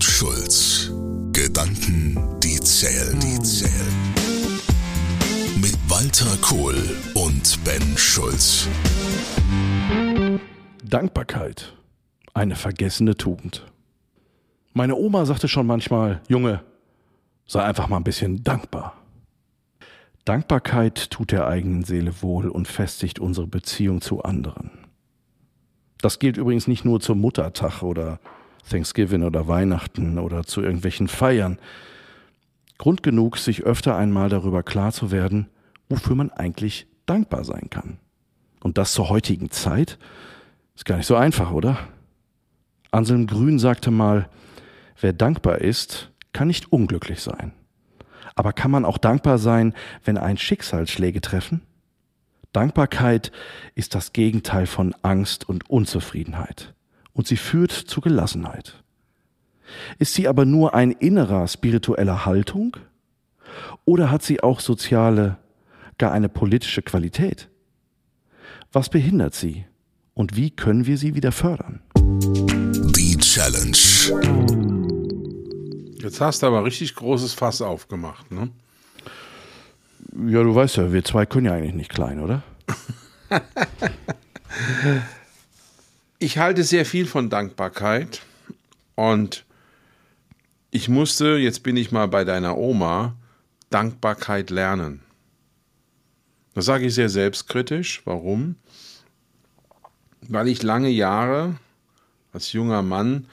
und Schulz. Gedanken, die zählen, die zählen. Mit Walter Kohl und Ben Schulz. Dankbarkeit. Eine vergessene Tugend. Meine Oma sagte schon manchmal, Junge, sei einfach mal ein bisschen dankbar. Dankbarkeit tut der eigenen Seele wohl und festigt unsere Beziehung zu anderen. Das gilt übrigens nicht nur zum Muttertag oder Thanksgiving oder Weihnachten oder zu irgendwelchen Feiern. Grund genug, sich öfter einmal darüber klar zu werden, wofür man eigentlich dankbar sein kann. Und das zur heutigen Zeit ist gar nicht so einfach, oder? Anselm Grün sagte mal, wer dankbar ist, kann nicht unglücklich sein. Aber kann man auch dankbar sein, wenn ein Schicksalsschläge treffen? Dankbarkeit ist das Gegenteil von Angst und Unzufriedenheit und sie führt zu Gelassenheit. Ist sie aber nur ein innerer spiritueller Haltung oder hat sie auch soziale, gar eine politische Qualität? Was behindert sie und wie können wir sie wieder fördern? Die Challenge. Jetzt hast du aber richtig großes Fass aufgemacht, ne? Ja, du weißt ja, wir zwei können ja eigentlich nicht klein, oder? ich halte sehr viel von Dankbarkeit und ich musste, jetzt bin ich mal bei deiner Oma, Dankbarkeit lernen. Das sage ich sehr selbstkritisch. Warum? Weil ich lange Jahre als junger Mann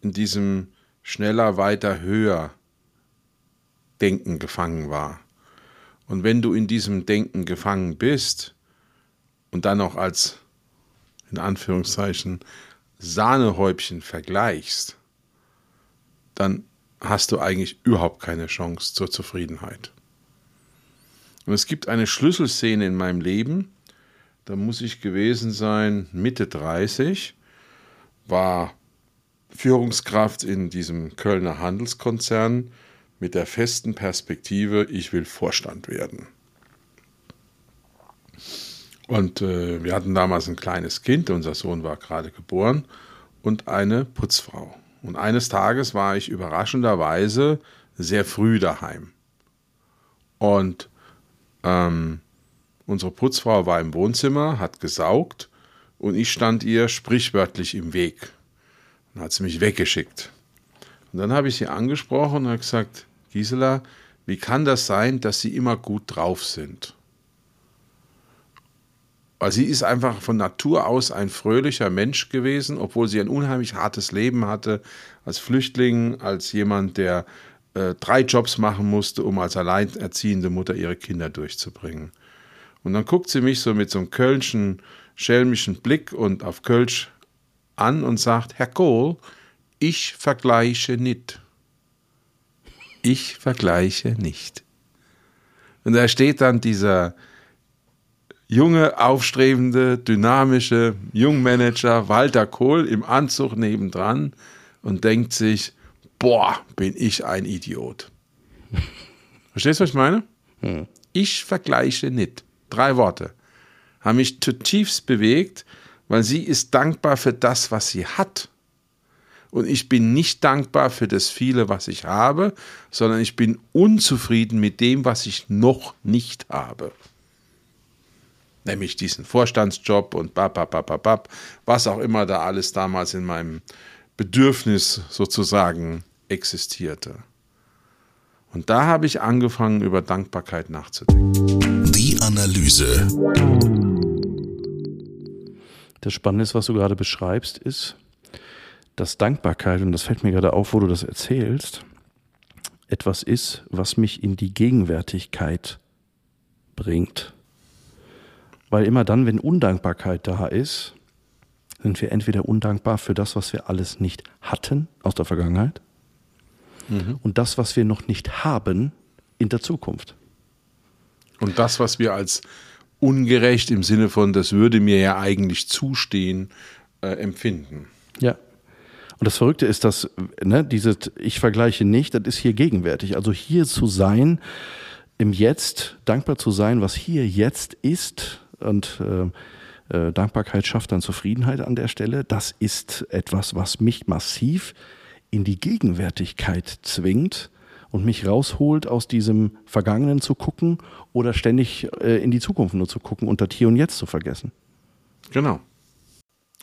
in diesem schneller, weiter, höher Denken gefangen war. Und wenn du in diesem Denken gefangen bist und dann noch als, in Anführungszeichen, Sahnehäubchen vergleichst, dann hast du eigentlich überhaupt keine Chance zur Zufriedenheit. Und es gibt eine Schlüsselszene in meinem Leben, da muss ich gewesen sein Mitte 30, war Führungskraft in diesem Kölner Handelskonzern mit der festen Perspektive, ich will Vorstand werden. Und äh, wir hatten damals ein kleines Kind, unser Sohn war gerade geboren, und eine Putzfrau. Und eines Tages war ich überraschenderweise sehr früh daheim. Und ähm, unsere Putzfrau war im Wohnzimmer, hat gesaugt und ich stand ihr sprichwörtlich im Weg. Dann hat sie mich weggeschickt. Und dann habe ich sie angesprochen und gesagt, Gisela, wie kann das sein, dass Sie immer gut drauf sind? Weil sie ist einfach von Natur aus ein fröhlicher Mensch gewesen, obwohl sie ein unheimlich hartes Leben hatte, als Flüchtling, als jemand, der äh, drei Jobs machen musste, um als alleinerziehende Mutter ihre Kinder durchzubringen. Und dann guckt sie mich so mit so einem kölschen, schelmischen Blick und auf Kölsch an und sagt, Herr Kohl, ich vergleiche nicht. Ich vergleiche nicht. Und da steht dann dieser junge, aufstrebende, dynamische Jungmanager Walter Kohl im Anzug nebendran und denkt sich, boah, bin ich ein Idiot. Verstehst du, was ich meine? Hm. Ich vergleiche nicht. Drei Worte. Haben mich zutiefst bewegt, weil sie ist dankbar für das, was sie hat. Und ich bin nicht dankbar für das viele, was ich habe, sondern ich bin unzufrieden mit dem, was ich noch nicht habe nämlich diesen Vorstandsjob und bababababab, was auch immer da alles damals in meinem Bedürfnis sozusagen existierte. Und da habe ich angefangen, über Dankbarkeit nachzudenken. Die Analyse. Das Spannende ist, was du gerade beschreibst, ist, dass Dankbarkeit, und das fällt mir gerade auf, wo du das erzählst, etwas ist, was mich in die Gegenwärtigkeit bringt. Weil immer dann, wenn Undankbarkeit da ist, sind wir entweder undankbar für das, was wir alles nicht hatten aus der Vergangenheit mhm. und das, was wir noch nicht haben in der Zukunft. Und das, was wir als ungerecht im Sinne von, das würde mir ja eigentlich zustehen, äh, empfinden. Ja. Und das Verrückte ist, dass, ne, dieses Ich vergleiche nicht, das ist hier gegenwärtig. Also hier zu sein, im Jetzt, dankbar zu sein, was hier jetzt ist, und äh, äh, Dankbarkeit schafft dann Zufriedenheit an der Stelle. Das ist etwas, was mich massiv in die Gegenwärtigkeit zwingt und mich rausholt, aus diesem Vergangenen zu gucken oder ständig äh, in die Zukunft nur zu gucken und das Hier und Jetzt zu vergessen. Genau.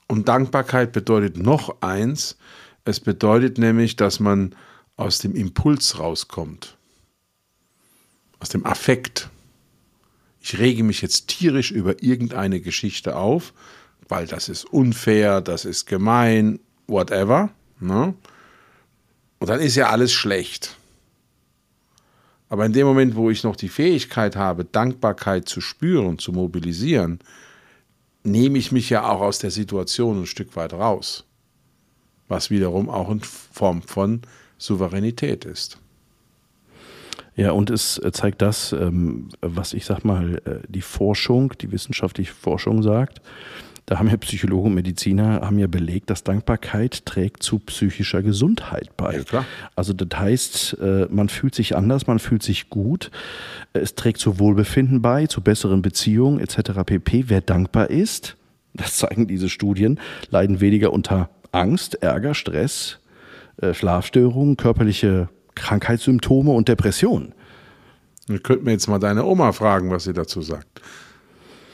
Und Dankbarkeit bedeutet noch eins. Es bedeutet nämlich, dass man aus dem Impuls rauskommt. Aus dem Affekt. Ich rege mich jetzt tierisch über irgendeine Geschichte auf, weil das ist unfair, das ist gemein, whatever. Ne? Und dann ist ja alles schlecht. Aber in dem Moment, wo ich noch die Fähigkeit habe, Dankbarkeit zu spüren, zu mobilisieren, nehme ich mich ja auch aus der Situation ein Stück weit raus. Was wiederum auch in Form von Souveränität ist. Ja, und es äh, zeigt das, ähm, was ich sag mal, äh, die Forschung, die wissenschaftliche Forschung sagt, da haben ja Psychologen und Mediziner haben ja belegt, dass Dankbarkeit trägt zu psychischer Gesundheit bei. Ja. Also das heißt, äh, man fühlt sich anders, man fühlt sich gut. Es trägt zu Wohlbefinden bei, zu besseren Beziehungen etc. pp. Wer dankbar ist, das zeigen diese Studien, leiden weniger unter Angst, Ärger, Stress, Schlafstörungen, körperliche Krankheitssymptome und Depressionen. Wir könnten jetzt mal deine Oma fragen, was sie dazu sagt.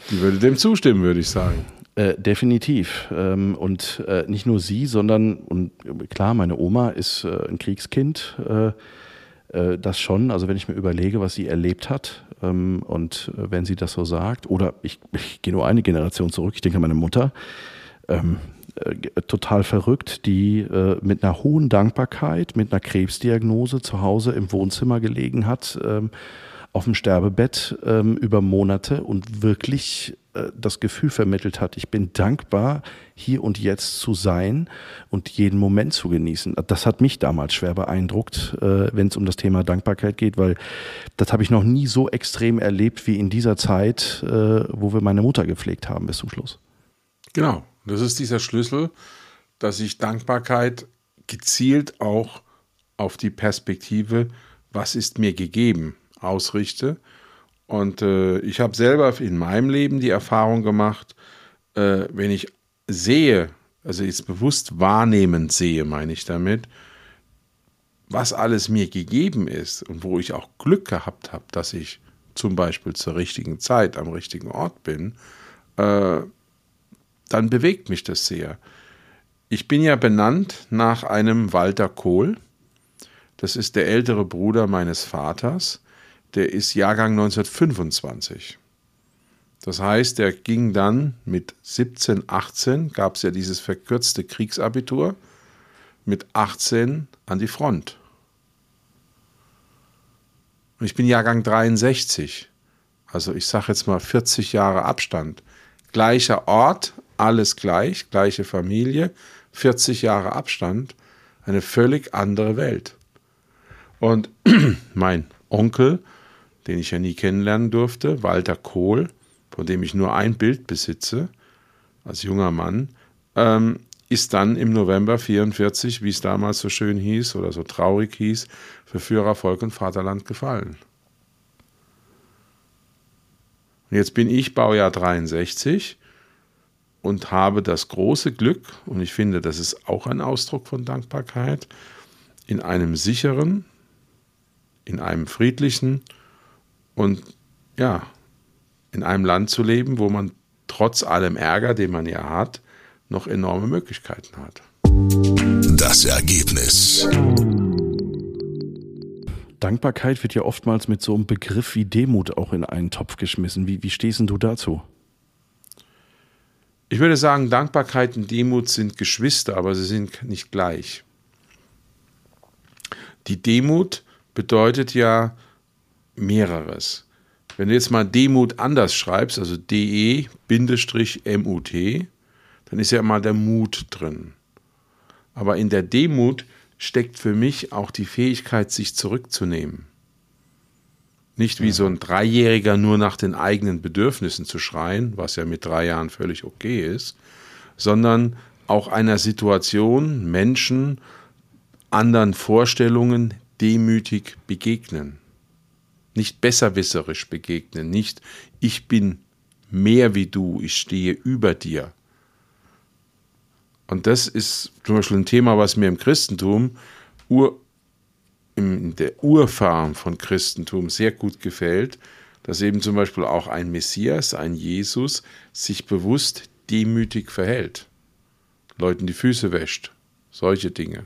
Die würde dem zustimmen, würde ich sagen. Äh, definitiv. Ähm, und äh, nicht nur sie, sondern, und klar, meine Oma ist äh, ein Kriegskind, äh, äh, das schon. Also wenn ich mir überlege, was sie erlebt hat ähm, und äh, wenn sie das so sagt, oder ich, ich gehe nur eine Generation zurück, ich denke an meine Mutter, ähm, total verrückt, die mit einer hohen Dankbarkeit, mit einer Krebsdiagnose zu Hause im Wohnzimmer gelegen hat, ähm, auf dem Sterbebett ähm, über Monate und wirklich äh, das Gefühl vermittelt hat, ich bin dankbar, hier und jetzt zu sein und jeden Moment zu genießen. Das hat mich damals schwer beeindruckt, äh, wenn es um das Thema Dankbarkeit geht, weil das habe ich noch nie so extrem erlebt wie in dieser Zeit, äh, wo wir meine Mutter gepflegt haben bis zum Schluss. Genau, das ist dieser Schlüssel, dass ich Dankbarkeit gezielt auch auf die Perspektive, was ist mir gegeben, ausrichte. Und äh, ich habe selber in meinem Leben die Erfahrung gemacht, äh, wenn ich sehe, also jetzt bewusst wahrnehmend sehe, meine ich damit, was alles mir gegeben ist und wo ich auch Glück gehabt habe, dass ich zum Beispiel zur richtigen Zeit am richtigen Ort bin, äh, dann bewegt mich das sehr. Ich bin ja benannt nach einem Walter Kohl. Das ist der ältere Bruder meines Vaters der ist Jahrgang 1925. Das heißt, der ging dann mit 17, 18, gab es ja dieses verkürzte Kriegsabitur, mit 18 an die Front. Und ich bin Jahrgang 63. Also ich sage jetzt mal 40 Jahre Abstand. Gleicher Ort, alles gleich, gleiche Familie, 40 Jahre Abstand, eine völlig andere Welt. Und mein Onkel den ich ja nie kennenlernen durfte, Walter Kohl, von dem ich nur ein Bild besitze, als junger Mann, ähm, ist dann im November 44, wie es damals so schön hieß oder so traurig hieß, für Führer, Volk und Vaterland gefallen. Und jetzt bin ich Baujahr 63 und habe das große Glück, und ich finde, das ist auch ein Ausdruck von Dankbarkeit, in einem sicheren, in einem friedlichen und ja, in einem Land zu leben, wo man trotz allem Ärger, den man ja hat, noch enorme Möglichkeiten hat. Das Ergebnis. Dankbarkeit wird ja oftmals mit so einem Begriff wie Demut auch in einen Topf geschmissen. Wie, wie stehst du dazu? Ich würde sagen, Dankbarkeit und Demut sind Geschwister, aber sie sind nicht gleich. Die Demut bedeutet ja, mehreres. Wenn du jetzt mal Demut anders schreibst, also DE-MUT, dann ist ja immer der Mut drin. Aber in der Demut steckt für mich auch die Fähigkeit, sich zurückzunehmen. Nicht wie so ein Dreijähriger nur nach den eigenen Bedürfnissen zu schreien, was ja mit drei Jahren völlig okay ist, sondern auch einer Situation, Menschen, anderen Vorstellungen demütig begegnen. Nicht besserwisserisch begegnen, nicht ich bin mehr wie du, ich stehe über dir, Und das ist zum Beispiel ein Thema, was mir im Christentum, Ur, in der Urform von Christentum sehr gut gefällt, dass eben zum Beispiel auch ein Messias, ein Jesus, sich bewusst demütig verhält, Leuten die Füße wäscht, solche Dinge.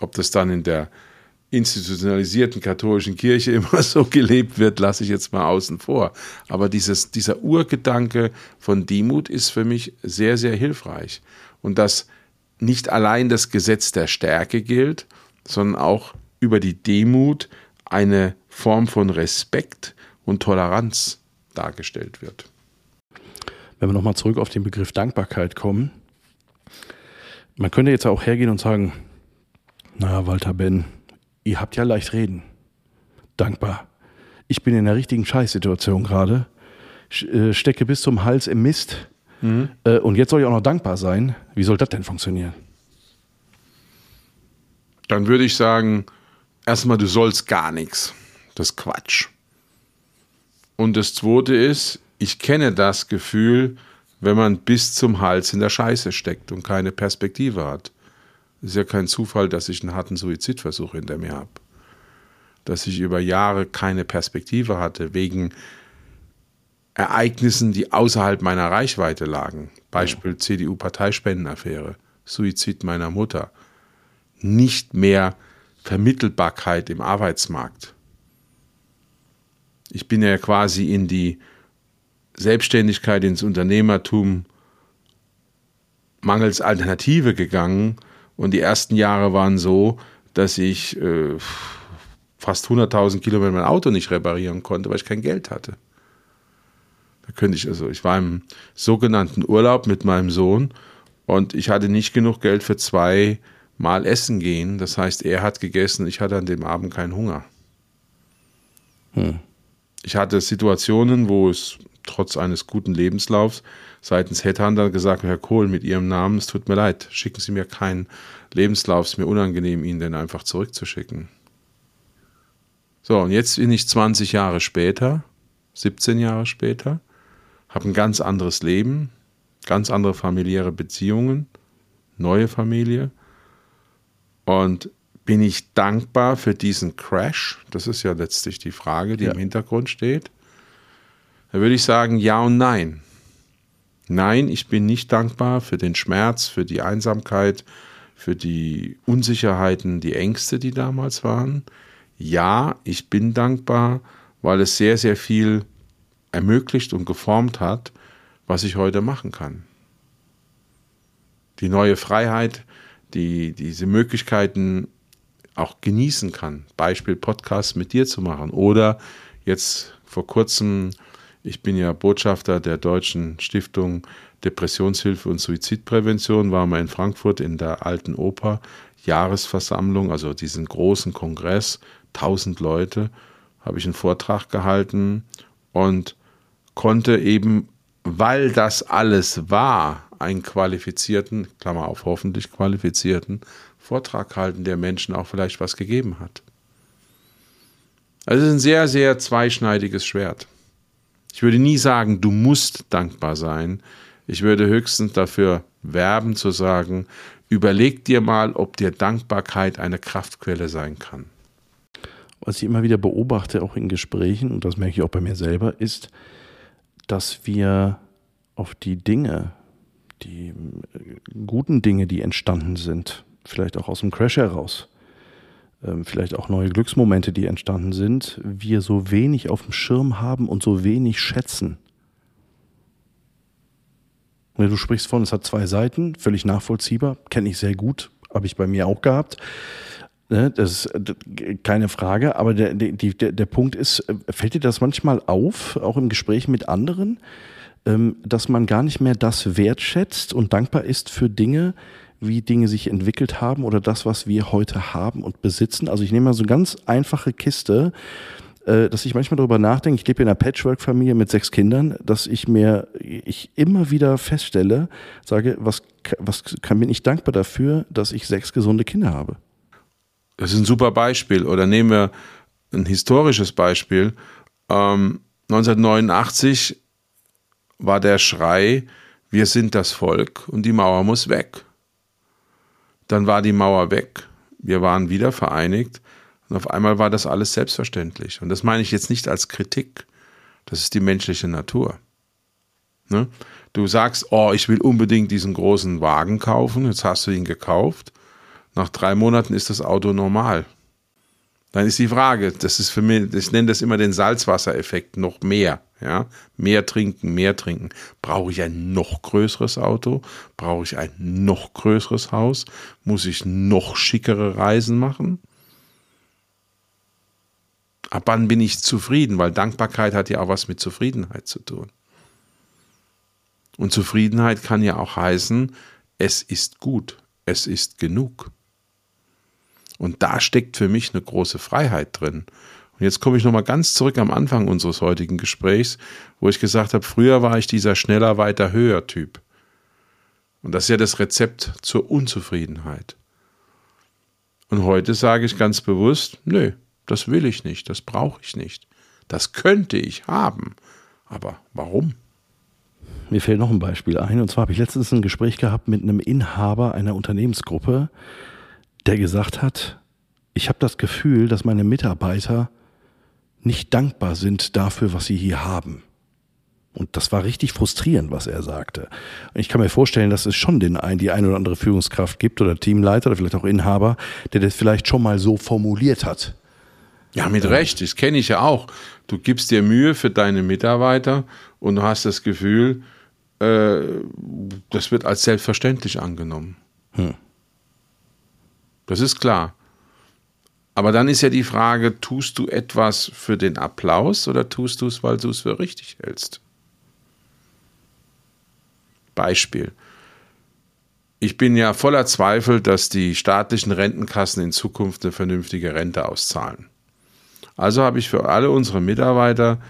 Ob das dann in der institutionalisierten katholischen Kirche immer so gelebt wird, lasse ich jetzt mal außen vor. Aber dieses, dieser Urgedanke von Demut ist für mich sehr, sehr hilfreich. Und dass nicht allein das Gesetz der Stärke gilt, sondern auch über die Demut eine Form von Respekt und Toleranz dargestellt wird. Wenn wir nochmal zurück auf den Begriff Dankbarkeit kommen, man könnte jetzt auch hergehen und sagen, na, Walter Ben, ihr habt ja leicht reden. Dankbar. Ich bin in der richtigen Scheißsituation gerade, äh, stecke bis zum Hals im Mist mhm. Äh, und jetzt soll ich auch noch dankbar sein. Wie soll das denn funktionieren? Dann würde ich sagen, erstmal, du sollst gar nichts. Das ist Quatsch. Und das Zweite ist, ich kenne das Gefühl, wenn man bis zum Hals in der Scheiße steckt und keine Perspektive hat. Es ist ja kein Zufall, dass ich einen harten Suizidversuch hinter mir habe. Dass ich über Jahre keine Perspektive hatte, wegen Ereignissen, die außerhalb meiner Reichweite lagen. Beispiel ja. CDU-Parteispendenaffäre, Suizid meiner Mutter. Nicht mehr Vermittelbarkeit im Arbeitsmarkt. Ich bin ja quasi in die Selbstständigkeit, ins Unternehmertum mangels Alternative gegangen und die ersten Jahre waren so, dass ich äh, fast 100.000 Kilometer mein Auto nicht reparieren konnte, weil ich kein Geld hatte. Da könnte ich also, ich war im sogenannten Urlaub mit meinem Sohn und ich hatte nicht genug Geld für zwei Mal essen gehen. Das heißt, er hat gegessen, ich hatte an dem Abend keinen Hunger. Hm. Ich hatte Situationen, wo es trotz eines guten Lebenslaufs seitens Headhunter gesagt, Herr Kohl, mit Ihrem Namen, es tut mir leid, schicken Sie mir keinen Lebenslauf, es ist mir unangenehm, ihn denn einfach zurückzuschicken. So, und jetzt bin ich 20 Jahre später, 17 Jahre später, habe ein ganz anderes Leben, ganz andere familiäre Beziehungen, neue Familie und bin ich dankbar für diesen Crash? Das ist ja letztlich die Frage, die ja. im Hintergrund steht. Da würde ich sagen, ja und nein. Nein, ich bin nicht dankbar für den Schmerz, für die Einsamkeit, für die Unsicherheiten, die Ängste, die damals waren. Ja, ich bin dankbar, weil es sehr, sehr viel ermöglicht und geformt hat, was ich heute machen kann. Die neue Freiheit, die diese Möglichkeiten auch genießen kann. Beispiel Podcast mit dir zu machen oder jetzt vor kurzem ich bin ja Botschafter der Deutschen Stiftung Depressionshilfe und Suizidprävention, war mal in Frankfurt in der Alten Oper Jahresversammlung, also diesen großen Kongress, 1000 Leute, habe ich einen Vortrag gehalten und konnte eben, weil das alles war, einen qualifizierten, Klammer auf, hoffentlich qualifizierten Vortrag halten, der Menschen auch vielleicht was gegeben hat. Also es ist ein sehr, sehr zweischneidiges Schwert. Ich würde nie sagen, du musst dankbar sein. Ich würde höchstens dafür werben zu sagen, überleg dir mal, ob dir Dankbarkeit eine Kraftquelle sein kann. Was ich immer wieder beobachte, auch in Gesprächen, und das merke ich auch bei mir selber, ist, dass wir auf die Dinge, die äh, guten Dinge, die entstanden sind, vielleicht auch aus dem Crash heraus, ähm, vielleicht auch neue Glücksmomente, die entstanden sind, wir so wenig auf dem Schirm haben und so wenig schätzen. Du sprichst von, es hat zwei Seiten, völlig nachvollziehbar, kenne ich sehr gut, habe ich bei mir auch gehabt. Ne, das ist keine Frage, aber der, der, der Punkt ist, äh, fällt dir das manchmal auf, auch im Gespräch mit anderen, dass man gar nicht mehr das wertschätzt und dankbar ist für Dinge, wie Dinge sich entwickelt haben oder das, was wir heute haben und besitzen. Also ich nehme mal so eine ganz einfache Kiste, äh, dass ich manchmal darüber nachdenke, ich lebe in einer Patchwork-Familie mit sechs Kindern, dass ich mir, ich immer wieder feststelle, sage, was, was kann, bin ich dankbar dafür, dass ich sechs gesunde Kinder habe. Das ist ein super Beispiel. Oder nehmen wir ein historisches Beispiel. Ähm, 1989 war der Schrei, wir sind das Volk und die Mauer muss weg. Dann war die Mauer weg, wir waren wieder vereinigt und auf einmal war das alles selbstverständlich. Und das meine ich jetzt nicht als Kritik, das ist die menschliche Natur. Ne? Du sagst, oh, ich will unbedingt diesen großen Wagen kaufen, jetzt hast du ihn gekauft, nach drei Monaten ist das Auto normal. Dann ist die Frage, das ist für mich, ich nenne das immer den Salzwassereffekt, noch mehr. Ja, mehr trinken, mehr trinken. Brauche ich ein noch größeres Auto? Brauche ich ein noch größeres Haus? Muss ich noch schickere Reisen machen? Ab wann bin ich zufrieden? Weil Dankbarkeit hat ja auch was mit Zufriedenheit zu tun. Und Zufriedenheit kann ja auch heißen, es ist gut, es ist genug. Und da steckt für mich eine große Freiheit drin. Und jetzt komme ich nochmal ganz zurück am Anfang unseres heutigen Gesprächs, wo ich gesagt habe, früher war ich dieser schneller, weiter, höher Typ. Und das ist ja das Rezept zur Unzufriedenheit. Und heute sage ich ganz bewusst, nö, das will ich nicht, das brauche ich nicht. Das könnte ich haben. Aber warum? Mir fällt noch ein Beispiel ein. Und zwar habe ich letztens ein Gespräch gehabt mit einem Inhaber einer Unternehmensgruppe, der gesagt hat, ich habe das Gefühl, dass meine Mitarbeiter nicht dankbar sind dafür, was sie hier haben. Und das war richtig frustrierend, was er sagte. Ich kann mir vorstellen, dass es schon den ein, die eine oder andere Führungskraft gibt oder Teamleiter oder vielleicht auch Inhaber, der das vielleicht schon mal so formuliert hat. Ja, mit Recht, das kenne ich ja auch. Du gibst dir Mühe für deine Mitarbeiter und du hast das Gefühl, äh, das wird als selbstverständlich angenommen. Hm. Das ist klar. Aber dann ist ja die Frage, tust du etwas für den Applaus oder tust du es, weil du es für richtig hältst? Beispiel. Ich bin ja voller Zweifel, dass die staatlichen Rentenkassen in Zukunft eine vernünftige Rente auszahlen. Also habe ich für alle unsere Mitarbeiter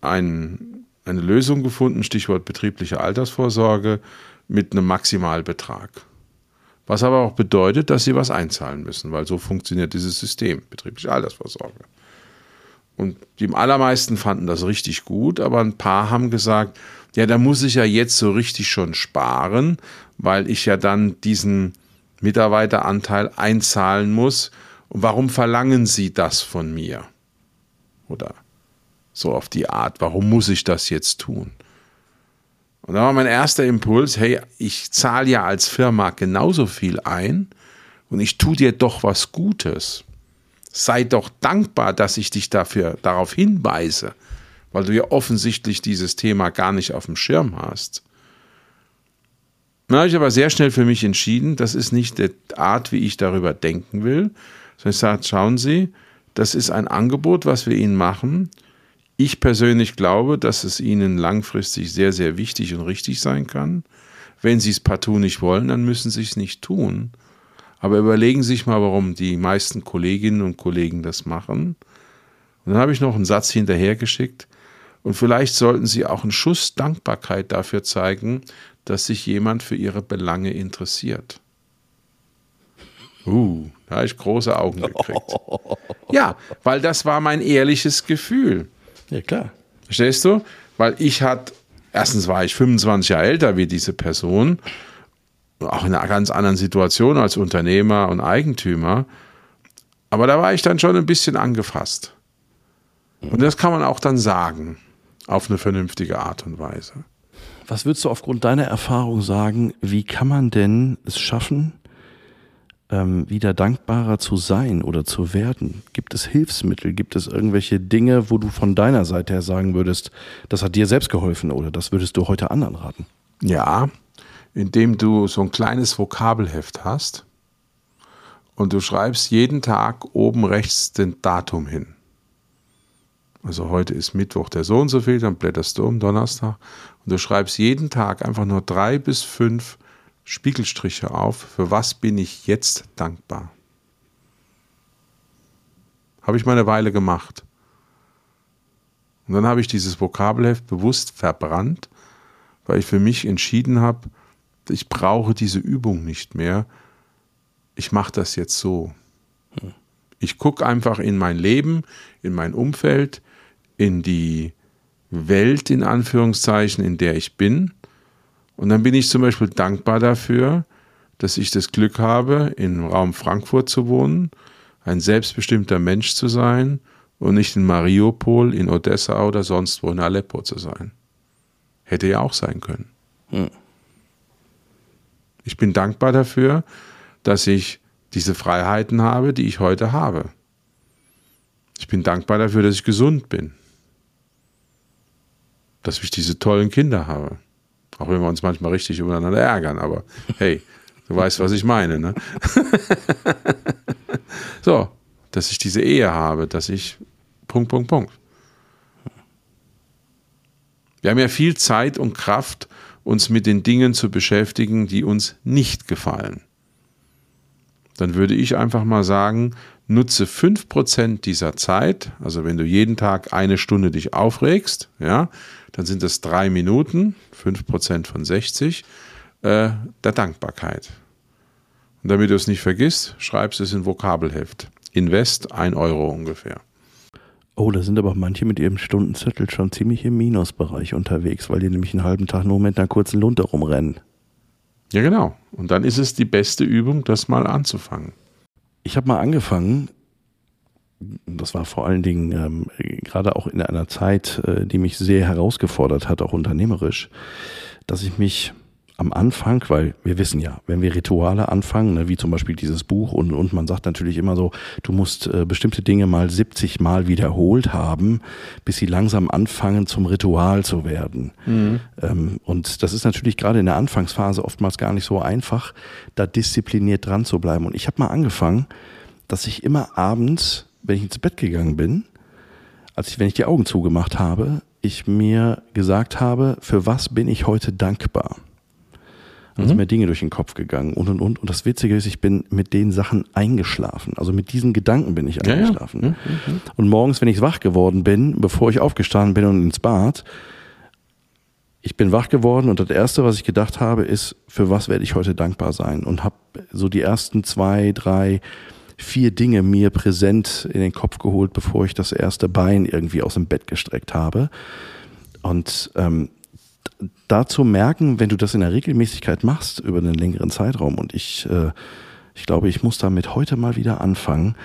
ein, eine Lösung gefunden, Stichwort betriebliche Altersvorsorge, mit einem Maximalbetrag. Was aber auch bedeutet, dass sie was einzahlen müssen, weil so funktioniert dieses System, betriebliche Altersvorsorge. Und die allermeisten fanden das richtig gut, aber ein paar haben gesagt, ja, da muss ich ja jetzt so richtig schon sparen, weil ich ja dann diesen Mitarbeiteranteil einzahlen muss. Und warum verlangen Sie das von mir? Oder so auf die Art, warum muss ich das jetzt tun? Und da war mein erster Impuls, hey, ich zahle ja als Firma genauso viel ein und ich tue dir doch was Gutes. Sei doch dankbar, dass ich dich dafür darauf hinweise, weil du ja offensichtlich dieses Thema gar nicht auf dem Schirm hast. Dann habe ich aber sehr schnell für mich entschieden, das ist nicht die Art, wie ich darüber denken will, sondern ich sage, schauen Sie, das ist ein Angebot, was wir Ihnen machen ich persönlich glaube, dass es Ihnen langfristig sehr, sehr wichtig und richtig sein kann. Wenn Sie es partout nicht wollen, dann müssen Sie es nicht tun. Aber überlegen Sie sich mal, warum die meisten Kolleginnen und Kollegen das machen. Und dann habe ich noch einen Satz hinterhergeschickt. Und vielleicht sollten Sie auch einen Schuss Dankbarkeit dafür zeigen, dass sich jemand für Ihre Belange interessiert. Uh, da habe ich große Augen gekriegt. Ja, weil das war mein ehrliches Gefühl. Ja, klar. Verstehst du? Weil ich hatte, erstens war ich 25 Jahre älter wie diese Person, auch in einer ganz anderen Situation als Unternehmer und Eigentümer. Aber da war ich dann schon ein bisschen angefasst. Und das kann man auch dann sagen, auf eine vernünftige Art und Weise. Was würdest du aufgrund deiner Erfahrung sagen, wie kann man denn es schaffen, ähm, wieder dankbarer zu sein oder zu werden? Gibt es Hilfsmittel? Gibt es irgendwelche Dinge, wo du von deiner Seite her sagen würdest, das hat dir selbst geholfen oder das würdest du heute anderen raten? Ja, indem du so ein kleines Vokabelheft hast und du schreibst jeden Tag oben rechts den Datum hin. Also heute ist Mittwoch der so und so viel, dann blätterst du um Donnerstag und du schreibst jeden Tag einfach nur drei bis fünf Spiegelstriche auf, für was bin ich jetzt dankbar. Habe ich mal eine Weile gemacht. Und dann habe ich dieses Vokabelheft bewusst verbrannt, weil ich für mich entschieden habe, ich brauche diese Übung nicht mehr. Ich mache das jetzt so. Ich gucke einfach in mein Leben, in mein Umfeld, in die Welt in Anführungszeichen, in der ich bin Und dann bin ich zum Beispiel dankbar dafür, dass ich das Glück habe, im Raum Frankfurt zu wohnen, ein selbstbestimmter Mensch zu sein und nicht in Mariupol, in Odessa oder sonst wo in Aleppo zu sein. Hätte ja auch sein können. Hm. Ich bin dankbar dafür, dass ich diese Freiheiten habe, die ich heute habe. Ich bin dankbar dafür, dass ich gesund bin. Dass ich diese tollen Kinder habe. Auch wenn wir uns manchmal richtig übereinander ärgern, aber hey, du weißt, was ich meine. Ne? so, dass ich diese Ehe habe, dass ich Punkt, Punkt, Punkt. Wir haben ja viel Zeit und Kraft, uns mit den Dingen zu beschäftigen, die uns nicht gefallen. Dann würde ich einfach mal sagen, nutze 5% dieser Zeit, also wenn du jeden Tag eine Stunde dich aufregst, ja, dann sind das drei Minuten, 5% von 60, äh, der Dankbarkeit. Und damit du es nicht vergisst, schreibst es in Vokabelheft. Invest 1 Euro ungefähr. Oh, da sind aber manche mit ihrem Stundenzettel schon ziemlich im Minusbereich unterwegs, weil die nämlich einen halben Tag nur mit einer kurzen Lunte rumrennen. Ja, genau. Und dann ist es die beste Übung, das mal anzufangen. Ich habe mal angefangen, das war vor allen Dingen ähm, gerade auch in einer Zeit, äh, die mich sehr herausgefordert hat, auch unternehmerisch, dass ich mich am Anfang, weil wir wissen ja, wenn wir Rituale anfangen, ne, wie zum Beispiel dieses Buch und, und man sagt natürlich immer so, du musst äh, bestimmte Dinge mal 70 Mal wiederholt haben, bis sie langsam anfangen zum Ritual zu werden. Mhm. Ähm, und das ist natürlich gerade in der Anfangsphase oftmals gar nicht so einfach, da diszipliniert dran zu bleiben. Und ich habe mal angefangen, dass ich immer abends, wenn ich ins Bett gegangen bin, als ich, wenn ich die Augen zugemacht habe, ich mir gesagt habe, für was bin ich heute dankbar? Dann mhm. sind mir Dinge durch den Kopf gegangen und und und. Und das Witzige ist, ich bin mit den Sachen eingeschlafen. Also mit diesen Gedanken bin ich eingeschlafen. Ja, ja. Mhm, mhm. Und morgens, wenn ich wach geworden bin, bevor ich aufgestanden bin und ins Bad, ich bin wach geworden und das erste, was ich gedacht habe, ist, für was werde ich heute dankbar sein? Und habe so die ersten zwei, drei, vier Dinge mir präsent in den Kopf geholt, bevor ich das erste Bein irgendwie aus dem Bett gestreckt habe. Und ähm, dazu merken, wenn du das in der Regelmäßigkeit machst über einen längeren Zeitraum und ich, äh, ich glaube, ich muss damit heute mal wieder anfangen,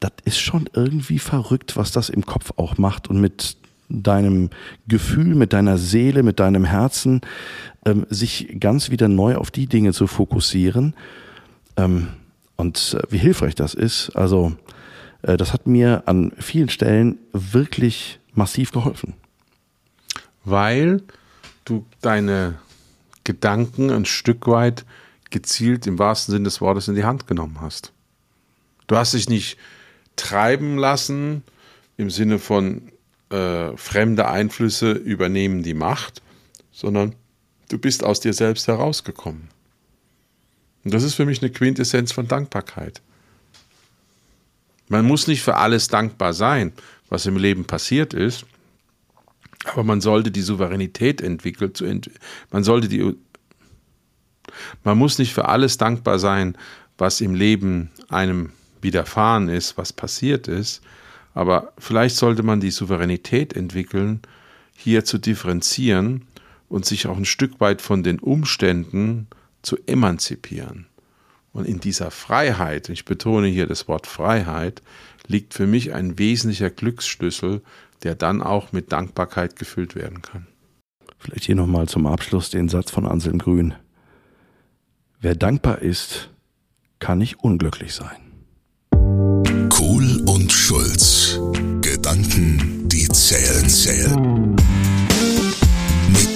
das ist schon irgendwie verrückt, was das im Kopf auch macht und mit deinem Gefühl, mit deiner Seele, mit deinem Herzen, ähm, sich ganz wieder neu auf die Dinge zu fokussieren. Ähm, und äh, wie hilfreich das ist, also äh, das hat mir an vielen Stellen wirklich massiv geholfen. Weil du deine Gedanken ein Stück weit gezielt im wahrsten Sinne des Wortes in die Hand genommen hast. Du hast dich nicht treiben lassen im Sinne von äh, fremde Einflüsse übernehmen die Macht, sondern du bist aus dir selbst herausgekommen. Und das ist für mich eine Quintessenz von Dankbarkeit. Man muss nicht für alles dankbar sein, was im Leben passiert ist, aber man sollte die Souveränität entwickeln, man sollte die, man muss nicht für alles dankbar sein, was im Leben einem widerfahren ist, was passiert ist, aber vielleicht sollte man die Souveränität entwickeln, hier zu differenzieren und sich auch ein Stück weit von den Umständen zu emanzipieren. Und in dieser Freiheit, ich betone hier das Wort Freiheit, liegt für mich ein wesentlicher Glücksschlüssel, der dann auch mit Dankbarkeit gefüllt werden kann. Vielleicht hier nochmal zum Abschluss den Satz von Anselm Grün. Wer dankbar ist, kann nicht unglücklich sein. Kohl und Schulz. Gedanken, die zählen, zählen.